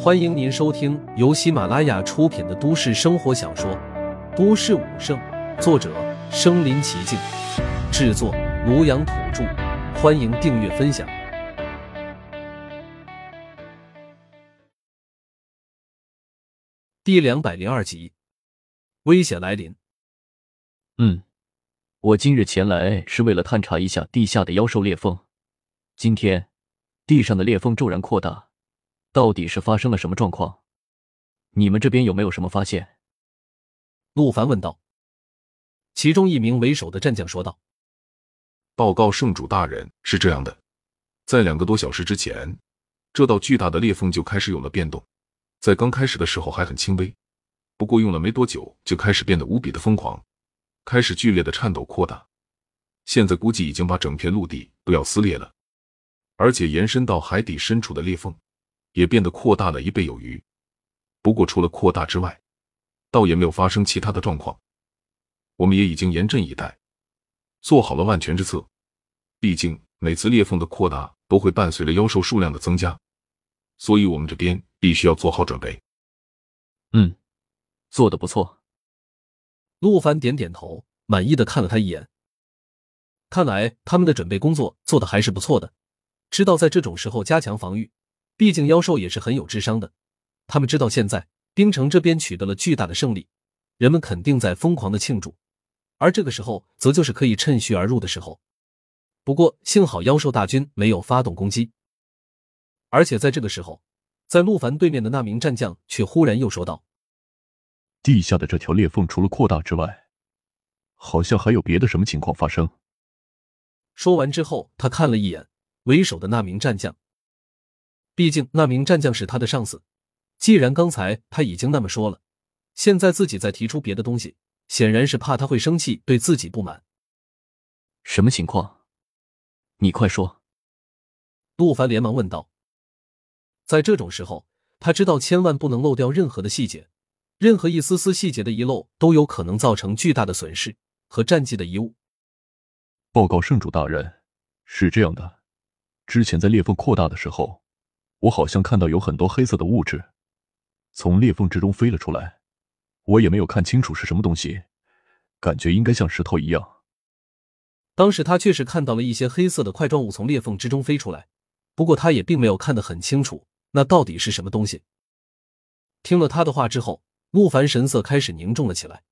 欢迎您收听由喜马拉雅出品的都市生活小说《都市武圣》，作者：身临其境，制作：庐阳土著。欢迎订阅分享。第两百零二集，危险来临。嗯，我今日前来是为了探查一下地下的妖兽裂缝。今天，地上的裂缝骤然扩大。到底是发生了什么状况？你们这边有没有什么发现？陆凡问道。其中一名为首的战将说道：“报告圣主大人，是这样的，在两个多小时之前，这道巨大的裂缝就开始有了变动。在刚开始的时候还很轻微，不过用了没多久，就开始变得无比的疯狂，开始剧烈的颤抖扩大。现在估计已经把整片陆地都要撕裂了，而且延伸到海底深处的裂缝。”也变得扩大了一倍有余，不过除了扩大之外，倒也没有发生其他的状况。我们也已经严阵以待，做好了万全之策。毕竟每次裂缝的扩大都会伴随着妖兽数量的增加，所以我们这边必须要做好准备。嗯，做的不错。陆凡点点头，满意的看了他一眼。看来他们的准备工作做的还是不错的，知道在这种时候加强防御。毕竟妖兽也是很有智商的，他们知道现在冰城这边取得了巨大的胜利，人们肯定在疯狂的庆祝，而这个时候则就是可以趁虚而入的时候。不过幸好妖兽大军没有发动攻击，而且在这个时候，在陆凡对面的那名战将却忽然又说道：“地下的这条裂缝除了扩大之外，好像还有别的什么情况发生。”说完之后，他看了一眼为首的那名战将。毕竟那名战将是他的上司，既然刚才他已经那么说了，现在自己再提出别的东西，显然是怕他会生气，对自己不满。什么情况？你快说！陆凡连忙问道。在这种时候，他知道千万不能漏掉任何的细节，任何一丝丝细节的遗漏都有可能造成巨大的损失和战绩的遗误。报告圣主大人，是这样的，之前在裂缝扩大的时候。我好像看到有很多黑色的物质从裂缝之中飞了出来，我也没有看清楚是什么东西，感觉应该像石头一样。当时他确实看到了一些黑色的块状物从裂缝之中飞出来，不过他也并没有看得很清楚，那到底是什么东西？听了他的话之后，陆凡神色开始凝重了起来。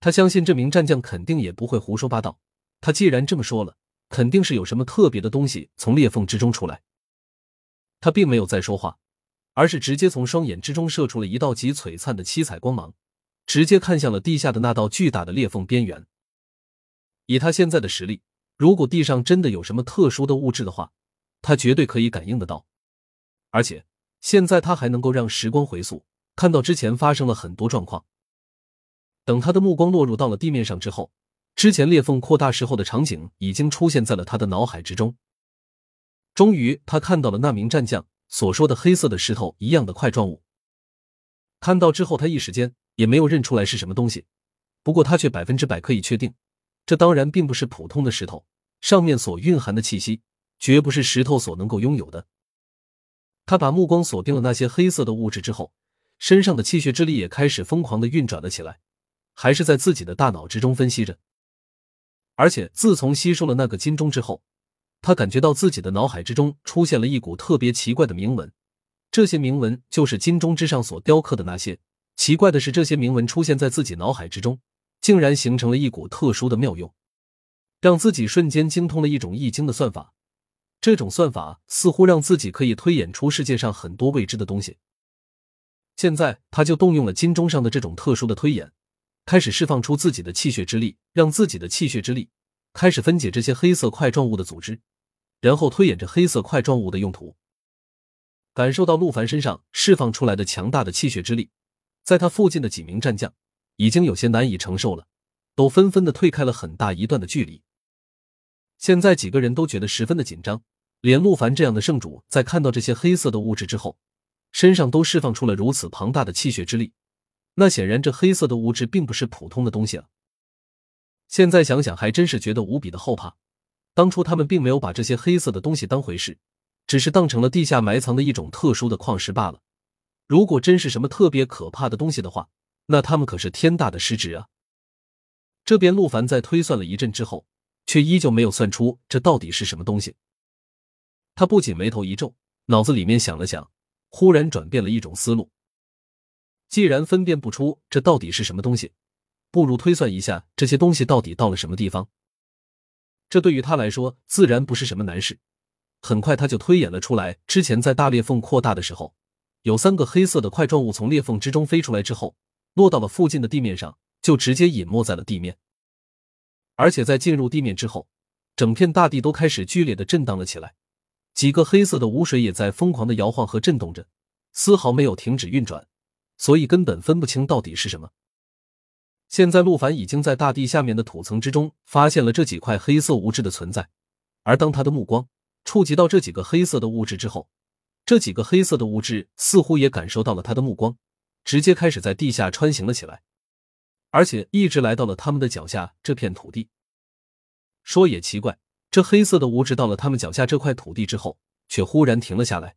他相信这名战将肯定也不会胡说八道，他既然这么说了，肯定是有什么特别的东西从裂缝之中出来。他并没有再说话，而是直接从双眼之中射出了一道极璀璨的七彩光芒，直接看向了地下的那道巨大的裂缝边缘。以他现在的实力，如果地上真的有什么特殊的物质的话，他绝对可以感应得到。而且现在他还能够让时光回溯，看到之前发生了很多状况。等他的目光落入到了地面上之后，之前裂缝扩大时候的场景已经出现在了他的脑海之中。终于，他看到了那名战将所说的黑色的石头一样的块状物。看到之后，他一时间也没有认出来是什么东西。不过，他却百分之百可以确定，这当然并不是普通的石头，上面所蕴含的气息绝不是石头所能够拥有的。他把目光锁定了那些黑色的物质之后，身上的气血之力也开始疯狂的运转了起来，还是在自己的大脑之中分析着。而且，自从吸收了那个金钟之后。他感觉到自己的脑海之中出现了一股特别奇怪的铭文，这些铭文就是金钟之上所雕刻的那些。奇怪的是，这些铭文出现在自己脑海之中，竟然形成了一股特殊的妙用，让自己瞬间精通了一种易经的算法。这种算法似乎让自己可以推演出世界上很多未知的东西。现在，他就动用了金钟上的这种特殊的推演，开始释放出自己的气血之力，让自己的气血之力开始分解这些黑色块状物的组织。然后推演着黑色块状物的用途，感受到陆凡身上释放出来的强大的气血之力，在他附近的几名战将已经有些难以承受了，都纷纷的退开了很大一段的距离。现在几个人都觉得十分的紧张，连陆凡这样的圣主在看到这些黑色的物质之后，身上都释放出了如此庞大的气血之力，那显然这黑色的物质并不是普通的东西了。现在想想还真是觉得无比的后怕。当初他们并没有把这些黑色的东西当回事，只是当成了地下埋藏的一种特殊的矿石罢了。如果真是什么特别可怕的东西的话，那他们可是天大的失职啊！这边陆凡在推算了一阵之后，却依旧没有算出这到底是什么东西。他不仅眉头一皱，脑子里面想了想，忽然转变了一种思路。既然分辨不出这到底是什么东西，不如推算一下这些东西到底到了什么地方。这对于他来说自然不是什么难事。很快他就推演了出来，之前在大裂缝扩大的时候。有三个黑色的块状物从裂缝之中飞出来之后，落到了附近的地面上，就直接隐没在了地面。而且在进入地面之后，整片大地都开始剧烈的震荡了起来，几个黑色的污水也在疯狂的摇晃和震动着，丝毫没有停止运转，所以根本分不清到底是什么。现在陆凡已经在大地下面的土层之中发现了这几块黑色物质的存在，而当他的目光触及到这几个黑色的物质之后，这几个黑色的物质似乎也感受到了他的目光，直接开始在地下穿行了起来，而且一直来到了他们的脚下这片土地。说也奇怪，这黑色的物质到了他们脚下这块土地之后，却忽然停了下来。